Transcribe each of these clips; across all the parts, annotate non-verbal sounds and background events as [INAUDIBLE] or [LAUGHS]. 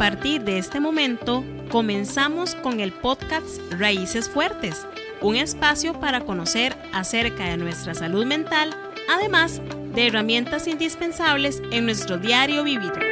partir de este momento comenzamos con el podcast Raíces Fuertes, un espacio para conocer acerca de nuestra salud mental, además de herramientas indispensables en nuestro diario vivir.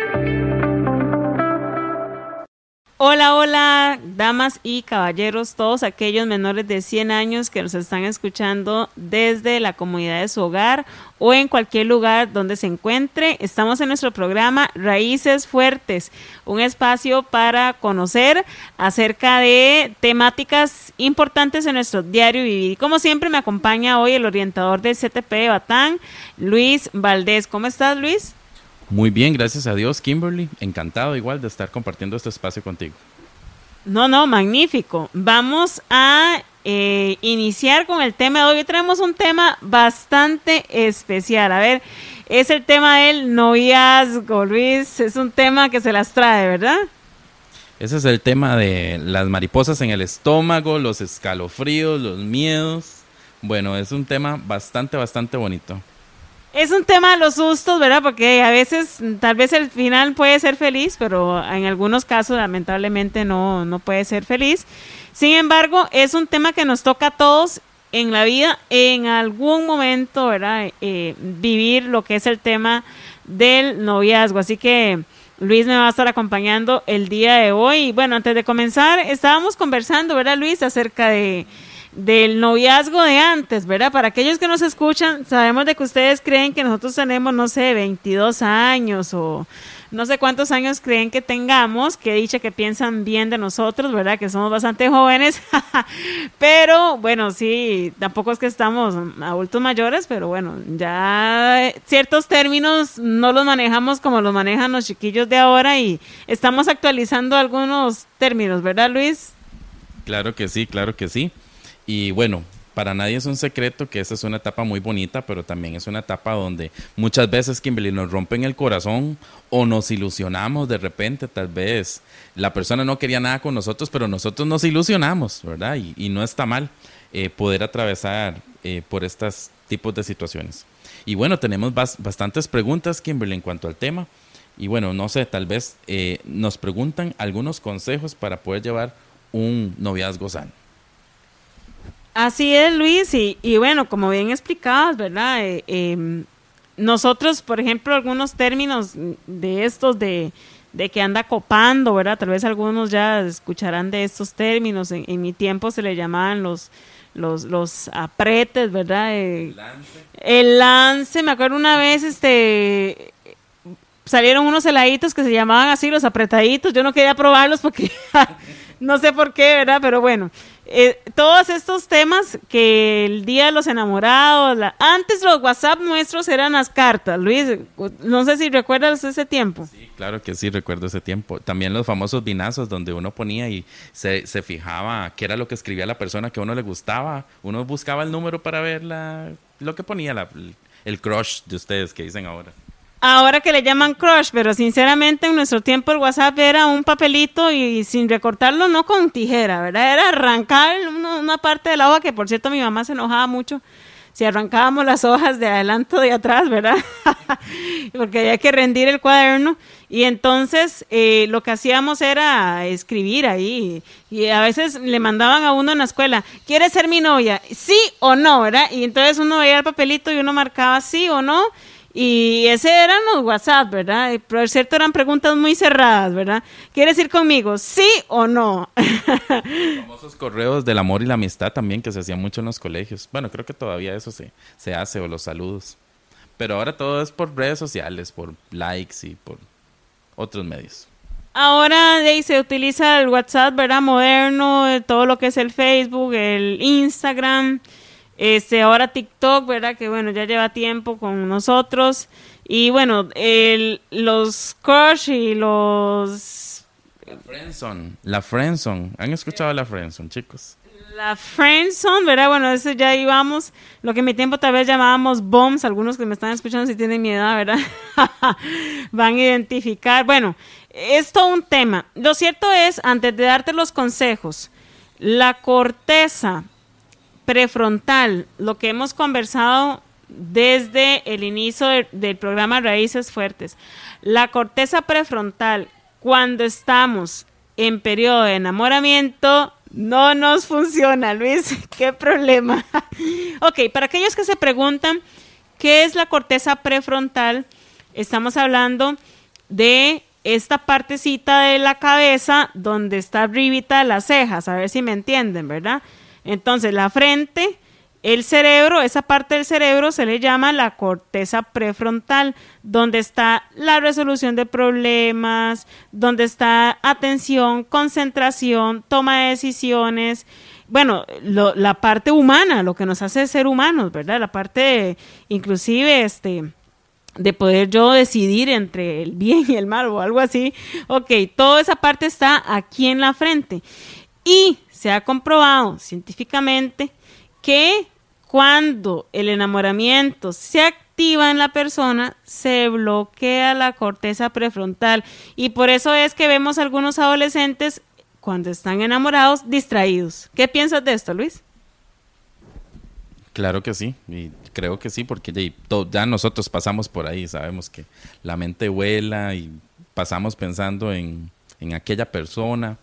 Hola, hola, damas y caballeros, todos aquellos menores de 100 años que nos están escuchando desde la comunidad de su hogar o en cualquier lugar donde se encuentre. Estamos en nuestro programa Raíces Fuertes, un espacio para conocer acerca de temáticas importantes en nuestro diario vivir. Como siempre me acompaña hoy el orientador del CTP de Batán, Luis Valdés. ¿Cómo estás, Luis? Muy bien, gracias a Dios, Kimberly. Encantado igual de estar compartiendo este espacio contigo. No, no, magnífico. Vamos a eh, iniciar con el tema de hoy. Hoy tenemos un tema bastante especial. A ver, es el tema del noviazgo, Luis. Es un tema que se las trae, ¿verdad? Ese es el tema de las mariposas en el estómago, los escalofríos, los miedos. Bueno, es un tema bastante, bastante bonito. Es un tema de los sustos, ¿verdad? Porque a veces, tal vez el final puede ser feliz, pero en algunos casos, lamentablemente, no, no puede ser feliz. Sin embargo, es un tema que nos toca a todos en la vida, en algún momento, ¿verdad? Eh, vivir lo que es el tema del noviazgo. Así que Luis me va a estar acompañando el día de hoy. Bueno, antes de comenzar, estábamos conversando, ¿verdad, Luis? Acerca de del noviazgo de antes, ¿verdad? Para aquellos que nos escuchan, sabemos de que ustedes creen que nosotros tenemos, no sé, 22 años o no sé cuántos años creen que tengamos, que dicha que piensan bien de nosotros, ¿verdad? Que somos bastante jóvenes, [LAUGHS] pero bueno, sí, tampoco es que estamos adultos mayores, pero bueno, ya ciertos términos no los manejamos como los manejan los chiquillos de ahora y estamos actualizando algunos términos, ¿verdad, Luis? Claro que sí, claro que sí. Y bueno, para nadie es un secreto que esta es una etapa muy bonita, pero también es una etapa donde muchas veces, Kimberly, nos rompen el corazón o nos ilusionamos de repente, tal vez la persona no quería nada con nosotros, pero nosotros nos ilusionamos, ¿verdad? Y, no está mal eh, poder atravesar eh, por estos tipos de situaciones. Y bueno, tenemos bastantes preguntas, Kimberly, en cuanto al tema. Y bueno, no sé, tal vez eh, nos preguntan algunos consejos para poder llevar un noviazgo sano. Así es, Luis, y, y bueno, como bien explicabas, ¿verdad? Eh, em, nosotros, por ejemplo, algunos términos de estos de, que anda copando, ¿verdad? Tal vez algunos ya escucharán de estos términos. En, mi tiempo se le llamaban los, los, los apretes, ¿verdad? Eh, el lance. El lance, me acuerdo una vez, este salieron unos heladitos que se llamaban así los apretaditos. Yo no quería probarlos porque [LAUGHS] no sé por qué, ¿verdad? Pero bueno, eh, todos estos temas que el día de los enamorados, antes los WhatsApp nuestros eran las cartas, Luis, no sé si recuerdas ese tiempo. Sí, claro que sí, recuerdo ese tiempo. También los famosos binazos donde uno ponía y se, se fijaba qué era lo que escribía la persona que a uno le gustaba. Uno buscaba el número para ver la, lo que ponía la, el crush de ustedes que dicen ahora ahora que le llaman crush, pero sinceramente en nuestro tiempo el WhatsApp era un papelito y sin recortarlo, no con tijera, ¿verdad? Era arrancar una, parte de la hoja, que por cierto mi mamá se enojaba mucho si arrancábamos las hojas de adelante o de atrás, ¿verdad? [LAUGHS] Porque había que rendir el cuaderno. Y entonces eh, lo que hacíamos era escribir ahí. Y a veces le mandaban a uno en la escuela, ¿quieres ser mi novia? Sí o no, ¿verdad? Y entonces uno veía el papelito y uno marcaba sí o no. Y ese eran los WhatsApp, ¿verdad? Y por cierto, eran preguntas muy cerradas, ¿verdad? ¿Quieres ir conmigo? ¿Sí o no? Los [LAUGHS] famosos correos del amor y la amistad también que se hacían mucho en los colegios. Bueno, creo que todavía eso se, se hace, o los saludos. Pero ahora todo es por redes sociales, por likes y por otros medios. Ahora se utiliza el WhatsApp, ¿verdad? Moderno, todo lo que es el Facebook, el Instagram. Este, ahora TikTok, ¿verdad? Que bueno, ya lleva tiempo con nosotros. Y bueno, el, los crush y los... La Friendzone, la Friendzone. ¿Han escuchado la Friendzone, chicos? La Friendzone, ¿verdad? Bueno, eso ya íbamos, lo que en mi tiempo tal vez llamábamos bombs, algunos que me están escuchando si tienen mi edad, ¿verdad? [LAUGHS] Van a identificar. Bueno, es todo un tema. Lo cierto es, antes de darte los consejos, la corteza prefrontal, lo que hemos conversado desde el inicio del programa Raíces Fuertes. La corteza prefrontal, cuando estamos en periodo de enamoramiento, no nos funciona, Luis. [LAUGHS] ¿Qué problema? [LAUGHS] ok, para aquellos que se preguntan qué es la corteza prefrontal, estamos hablando de esta partecita de la cabeza donde está arribita las cejas, a ver si me entienden, ¿verdad? Entonces, la frente, el cerebro, esa parte del cerebro se le llama la corteza prefrontal, donde está la resolución de problemas, donde está atención, concentración, toma de decisiones. Bueno, la parte humana, lo que nos hace ser humanos, ¿verdad? La parte, inclusive, este, de poder yo decidir entre el bien y el mal o algo así. Ok, toda esa parte está aquí en la frente. Y se ha comprobado científicamente que cuando el enamoramiento se activa en la persona, se bloquea la corteza prefrontal. Y por eso es que vemos algunos adolescentes cuando están enamorados distraídos. ¿Qué piensas de esto, Luis? Claro que sí, y creo que sí, porque ya, nosotros pasamos por ahí, sabemos que la mente vuela y pasamos pensando en, en aquella persona,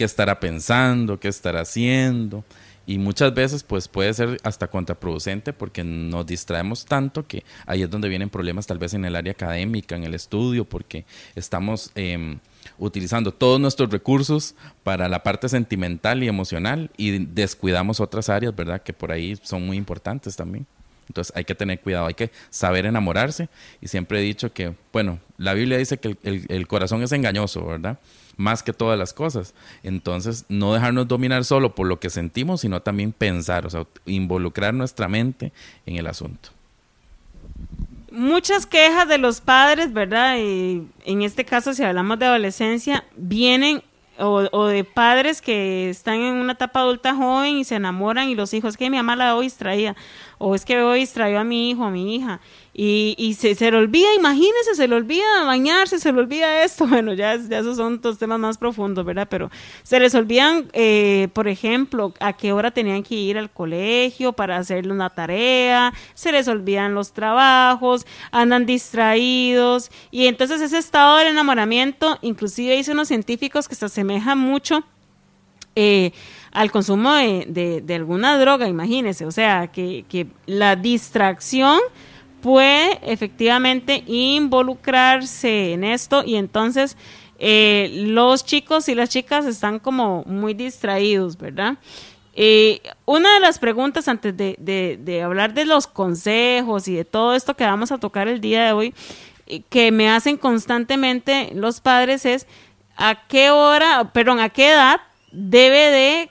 qué estará pensando, qué estará haciendo, y muchas veces pues puede ser hasta contraproducente porque nos distraemos tanto que ahí es donde vienen problemas tal vez en el área académica, en el estudio, porque estamos... Eh, utilizando todos nuestros recursos para la parte sentimental y emocional y descuidamos otras áreas, ¿verdad? Que por ahí son muy importantes también. Entonces hay que tener cuidado, hay que saber enamorarse. Y siempre he dicho que, bueno, la Biblia dice que el, corazón es engañoso, ¿verdad? Más que todas las cosas. Entonces, no dejarnos dominar solo por lo que sentimos, sino también pensar, o sea, involucrar nuestra mente en el asunto muchas quejas de los padres, ¿verdad? Y en este caso, si hablamos de adolescencia, vienen o, o, de padres que están en una etapa adulta joven y se enamoran y los hijos, que mi mamá la hoy distraía o es que hoy distrayó a mi hijo, a mi hija, y, y se, se, le olvida, imagínense, se le olvida bañarse, se le olvida esto, [LAUGHS] bueno, ya, ya esos son dos temas más profundos, ¿verdad? Pero se les olvidan, eh, por ejemplo, a qué hora tenían que ir al colegio para hacerle una tarea, se les olvidan los trabajos, andan distraídos, y entonces ese estado del enamoramiento, inclusive dicen los científicos que se asemeja mucho eh, al consumo de, de, alguna droga, imagínese, o sea, que, que la distracción puede efectivamente involucrarse en esto y entonces eh, los chicos y las chicas están como muy distraídos, ¿verdad? Eh, una de las preguntas antes de, hablar de los consejos y de todo esto que vamos a tocar el día de hoy, que me hacen constantemente los padres es a qué hora, perdón, a qué edad debe de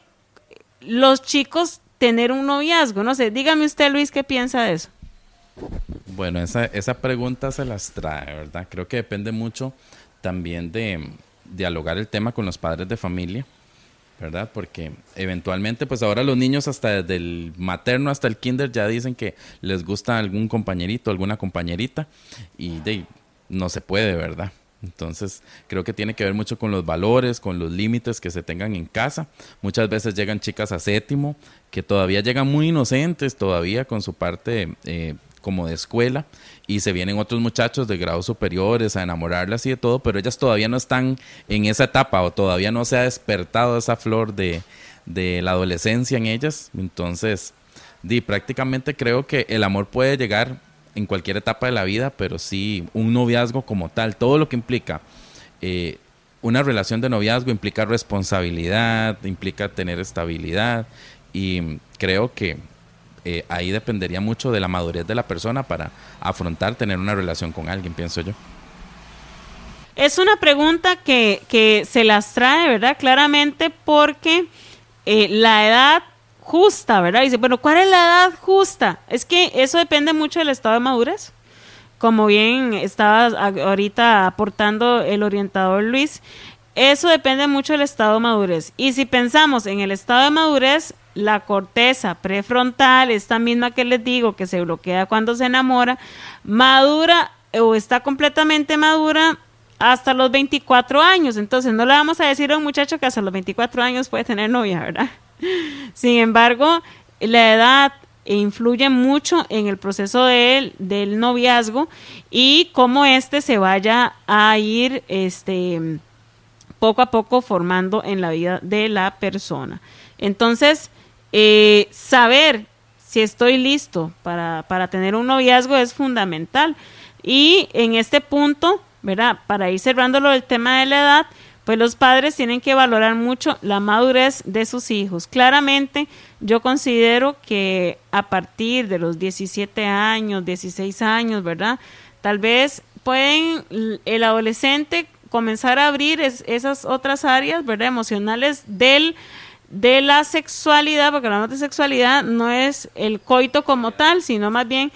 los chicos tener un noviazgo. No sé, dígame usted, Luis, ¿qué piensa de eso? Bueno, esa, esa pregunta se las trae, ¿verdad? Creo que depende mucho también de dialogar el tema con los padres de familia, ¿verdad? Porque eventualmente, pues ahora los niños hasta desde el materno hasta el kinder ya dicen que les gusta algún compañerito, alguna compañerita, y de, no se puede, ¿verdad? Entonces, creo que tiene que ver mucho con los valores, con los límites que se tengan en casa. Muchas veces llegan chicas a séptimo que todavía llegan muy inocentes, todavía con su parte eh, como de escuela, y se vienen otros muchachos de grados superiores a enamorarlas y de todo, pero ellas todavía no están en esa etapa o todavía no se ha despertado esa flor de, de la adolescencia en ellas. Entonces, di, prácticamente creo que el amor puede llegar en cualquier etapa de la vida, pero sí un noviazgo como tal, todo lo que implica eh, una relación de noviazgo implica responsabilidad, implica tener estabilidad y creo que eh, ahí dependería mucho de la madurez de la persona para afrontar tener una relación con alguien, pienso yo. Es una pregunta que, que se las trae, ¿verdad? Claramente porque eh, la edad justa, ¿verdad? Dice, bueno, ¿cuál es la edad justa? Es que eso depende mucho del estado de madurez. Como bien estaba ahorita aportando el orientador Luis, eso depende mucho del estado de madurez. Y si pensamos en el estado de madurez, la corteza prefrontal, esta misma que les digo que se bloquea cuando se enamora, madura o está completamente madura hasta los 24 años. Entonces no le vamos a decir a un muchacho que hasta los 24 años puede tener novia, ¿verdad? Sin embargo, la edad influye mucho en el proceso del noviazgo y cómo éste se vaya a ir este, poco a poco formando en la vida de la persona. Entonces, eh, saber si estoy listo para, para tener un noviazgo es fundamental. Y en este punto, ¿verdad? Para ir cerrando lo del tema de la edad, pues los padres tienen que valorar mucho la madurez de sus hijos. Claramente, yo considero que a partir de los 17 años, 16 años, ¿verdad? Tal vez pueden el adolescente comenzar a abrir esas otras áreas, ¿verdad? Emocionales del de la sexualidad, porque hablamos de sexualidad no es el coito como tal, sino más bien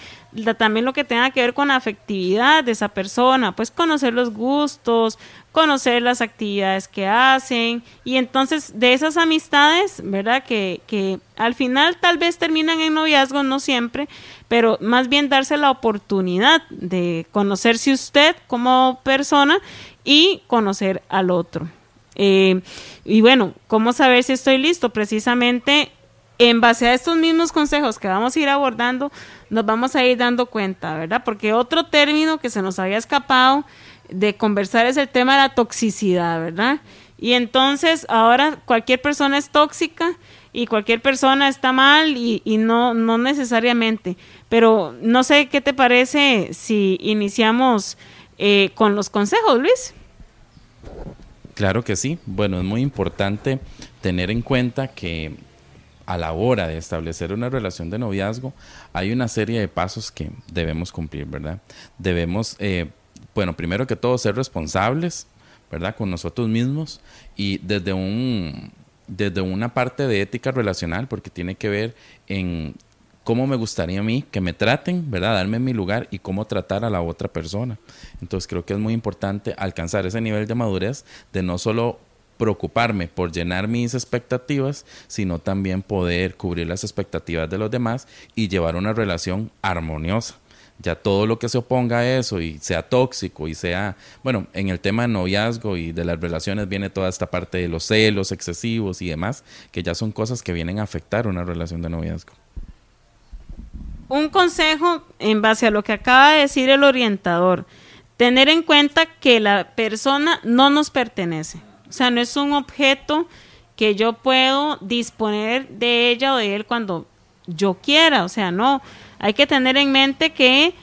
también lo que tenga que ver con la afectividad de esa persona, pues conocer los gustos, conocer las actividades que hacen y entonces de esas amistades, ¿verdad? Que, que al final tal vez terminan en noviazgo, no siempre, pero más bien darse la oportunidad de conocerse usted como persona y conocer al otro. Eh, y bueno, ¿cómo saber si estoy listo? Precisamente en base a estos mismos consejos que vamos a ir abordando, nos vamos a ir dando cuenta, ¿verdad? Porque otro término que se nos había escapado de conversar es el tema de la toxicidad, ¿verdad? Y entonces ahora cualquier persona es tóxica y cualquier persona está mal y, no, no necesariamente. Pero no sé qué te parece si iniciamos eh, con los consejos, Luis. Claro que sí. Bueno, es muy importante tener en cuenta que a la hora de establecer una relación de noviazgo hay una serie de pasos que debemos cumplir, ¿verdad? Debemos, eh, bueno, primero que todo ser responsables, ¿verdad? Con nosotros mismos y desde un desde una parte de ética relacional porque tiene que ver en cómo me gustaría a mí que me traten, ¿verdad? Darme mi lugar y cómo tratar a la otra persona. Entonces creo que es muy importante alcanzar ese nivel de madurez de no solo preocuparme por llenar mis expectativas, sino también poder cubrir las expectativas de los demás y llevar una relación armoniosa. Ya todo lo que se oponga a eso y sea tóxico y sea, bueno, en el tema de noviazgo y de las relaciones viene toda esta parte de los celos excesivos y demás, que ya son cosas que vienen a afectar una relación de noviazgo un consejo en base a lo que acaba de decir el orientador, tener en cuenta que la persona no nos pertenece, o sea, no es un objeto que yo puedo disponer de ella o de él cuando yo quiera, o sea, no, hay que tener en mente que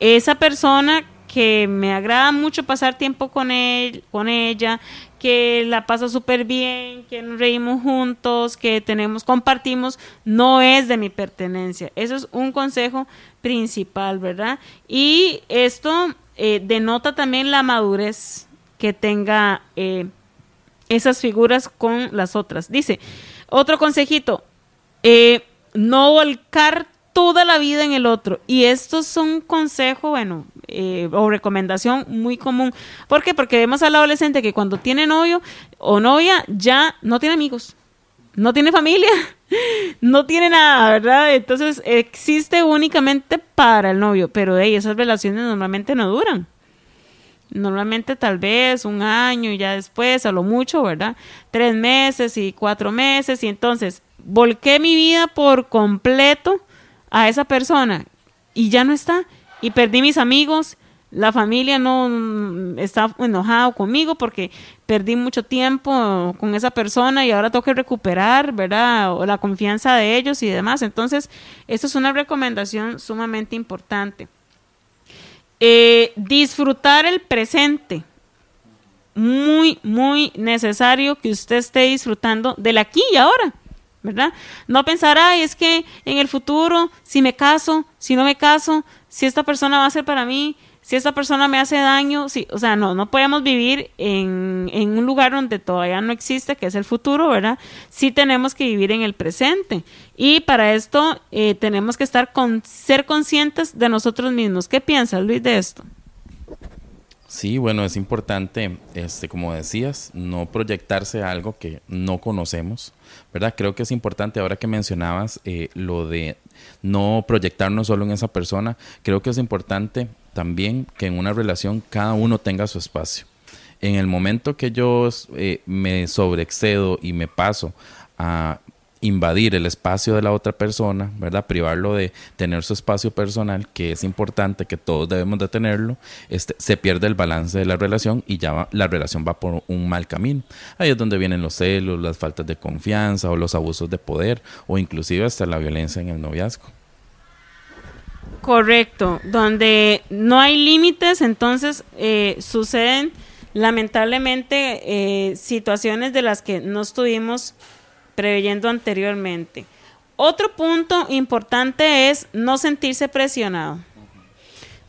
esa persona que me agrada mucho pasar tiempo con él, con ella, que la paso súper bien, que nos reímos juntos, que tenemos, compartimos, no es de mi pertenencia. Eso es un consejo principal, ¿verdad? Y esto eh, denota también la madurez que tenga eh, esas figuras con las otras. Dice, otro consejito, eh, no volcar toda la vida en el otro. Y esto es un consejo, bueno, eh, o recomendación muy común. ¿Por qué? Porque vemos al adolescente que cuando tiene novio o novia ya no tiene amigos, no tiene familia, [LAUGHS] no tiene nada, ¿verdad? Entonces existe únicamente para el novio, pero de esas relaciones normalmente no duran. Normalmente tal vez un año y ya después, a lo mucho, ¿verdad? Tres meses y cuatro meses y entonces volqué mi vida por completo a esa persona y ya no está y perdí mis amigos, la familia no mm, está enojado conmigo porque perdí mucho tiempo con esa persona y ahora tengo que recuperar, ¿verdad? O la confianza de ellos y demás. Entonces, esto es una recomendación sumamente importante. Eh, disfrutar el presente. Muy, muy necesario que usted esté disfrutando del aquí y ahora. ¿Verdad? No pensar, ay, es que en el futuro, si me caso, si no me caso, si esta persona va a ser para mí, si esta persona me hace daño, si, o sea, no, no podemos vivir en, en, un lugar donde todavía no existe, que es el futuro, ¿verdad? Sí tenemos que vivir en el presente. Y para esto eh, tenemos que estar con, ser conscientes de nosotros mismos. ¿Qué piensas, Luis, de esto? Sí, bueno, es importante, este, como decías, no proyectarse algo que no conocemos, ¿verdad? Creo que es importante, ahora que mencionabas eh, lo de no proyectarnos solo en esa persona, creo que es importante también que en una relación cada uno tenga su espacio. En el momento que yo eh, me sobreexcedo y me paso a invadir el espacio de la otra persona, ¿verdad? Privarlo de tener su espacio personal, que es importante, que todos debemos de tenerlo, este, se pierde el balance de la relación y ya la relación va por un mal camino. Ahí es donde vienen los celos, las faltas de confianza o los abusos de poder o inclusive hasta la violencia en el noviazgo. Correcto, donde no hay límites, entonces eh, suceden lamentablemente eh, situaciones de las que no estuvimos preveyendo anteriormente. Otro punto importante es no sentirse presionado.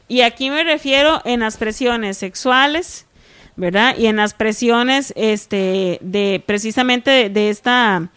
Y aquí me refiero en las presiones sexuales, ¿verdad? Y en las presiones este, de precisamente de, esta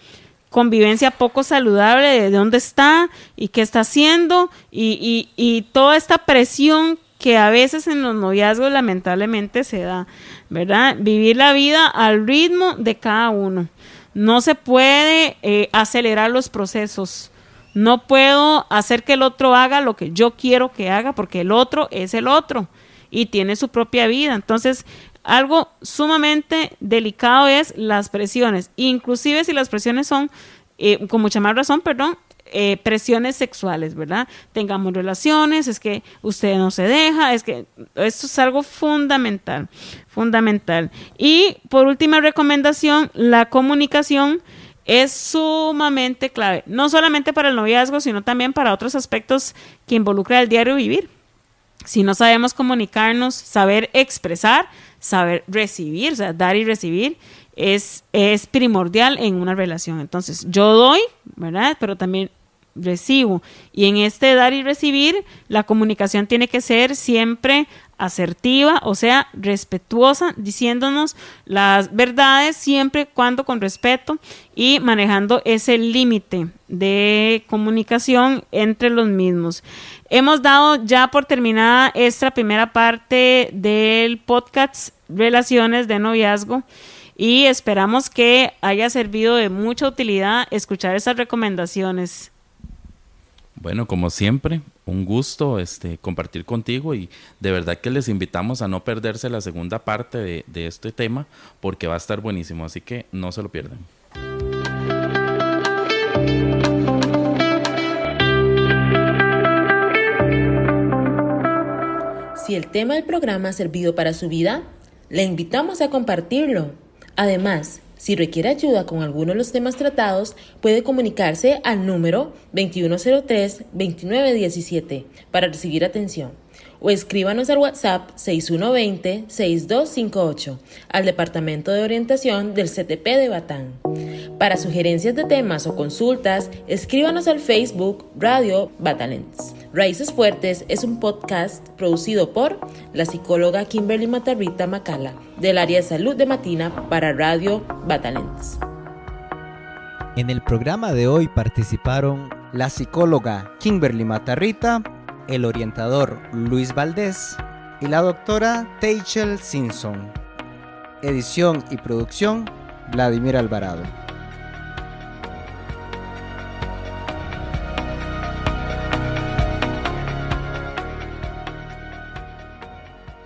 convivencia poco saludable, de dónde está y qué está haciendo, y, y, toda esta presión que a veces en los noviazgos lamentablemente se da, ¿verdad? Vivir la vida al ritmo de cada uno. No se puede eh, acelerar los procesos. No puedo hacer que el otro haga lo que yo quiero que haga porque el otro es el otro y tiene su propia vida. Entonces, algo sumamente delicado es las presiones, inclusive si las presiones son, eh, con mucha más razón, perdón, eh, presiones sexuales, ¿verdad? Tengamos relaciones, es que usted no se deja, es que esto es algo fundamental, fundamental. Y por última recomendación, la comunicación es sumamente clave, no solamente para el noviazgo, sino también para otros aspectos que involucra el diario vivir. Si no sabemos comunicarnos, saber expresar, saber recibir, o sea, dar y recibir, es, es primordial en una relación. Entonces, yo doy, ¿verdad? Pero también recibo. Y en este dar y recibir, la comunicación tiene que ser siempre asertiva, o sea, respetuosa, diciéndonos las verdades siempre cuando con respeto y manejando ese límite de comunicación entre los mismos. Hemos dado ya por terminada esta primera parte del podcast Relaciones de Noviazgo y esperamos que haya servido de mucha utilidad escuchar esas recomendaciones. Bueno, como siempre, un gusto este, compartir contigo y de verdad que les invitamos a no perderse la segunda parte de, este tema porque va a estar buenísimo, así que no se lo pierdan. Si el tema del programa ha servido para su vida, le invitamos a compartirlo. Además, si requiere ayuda con alguno de los temas tratados, puede comunicarse al número 2103-2917 para recibir atención o escríbanos al WhatsApp 6120-6258 al Departamento de Orientación del CTP de Batán. Para sugerencias de temas o consultas, escríbanos al Facebook Radio Batalents. Raíces Fuertes es un podcast producido por la psicóloga Kimberly Matarrita Macala del área salud de Matina para Radio Batalents. En el programa de hoy participaron la psicóloga Kimberly Matarrita, el orientador Luis Valdés y la doctora Teichel Simpson. Edición y producción Vladimir Alvarado.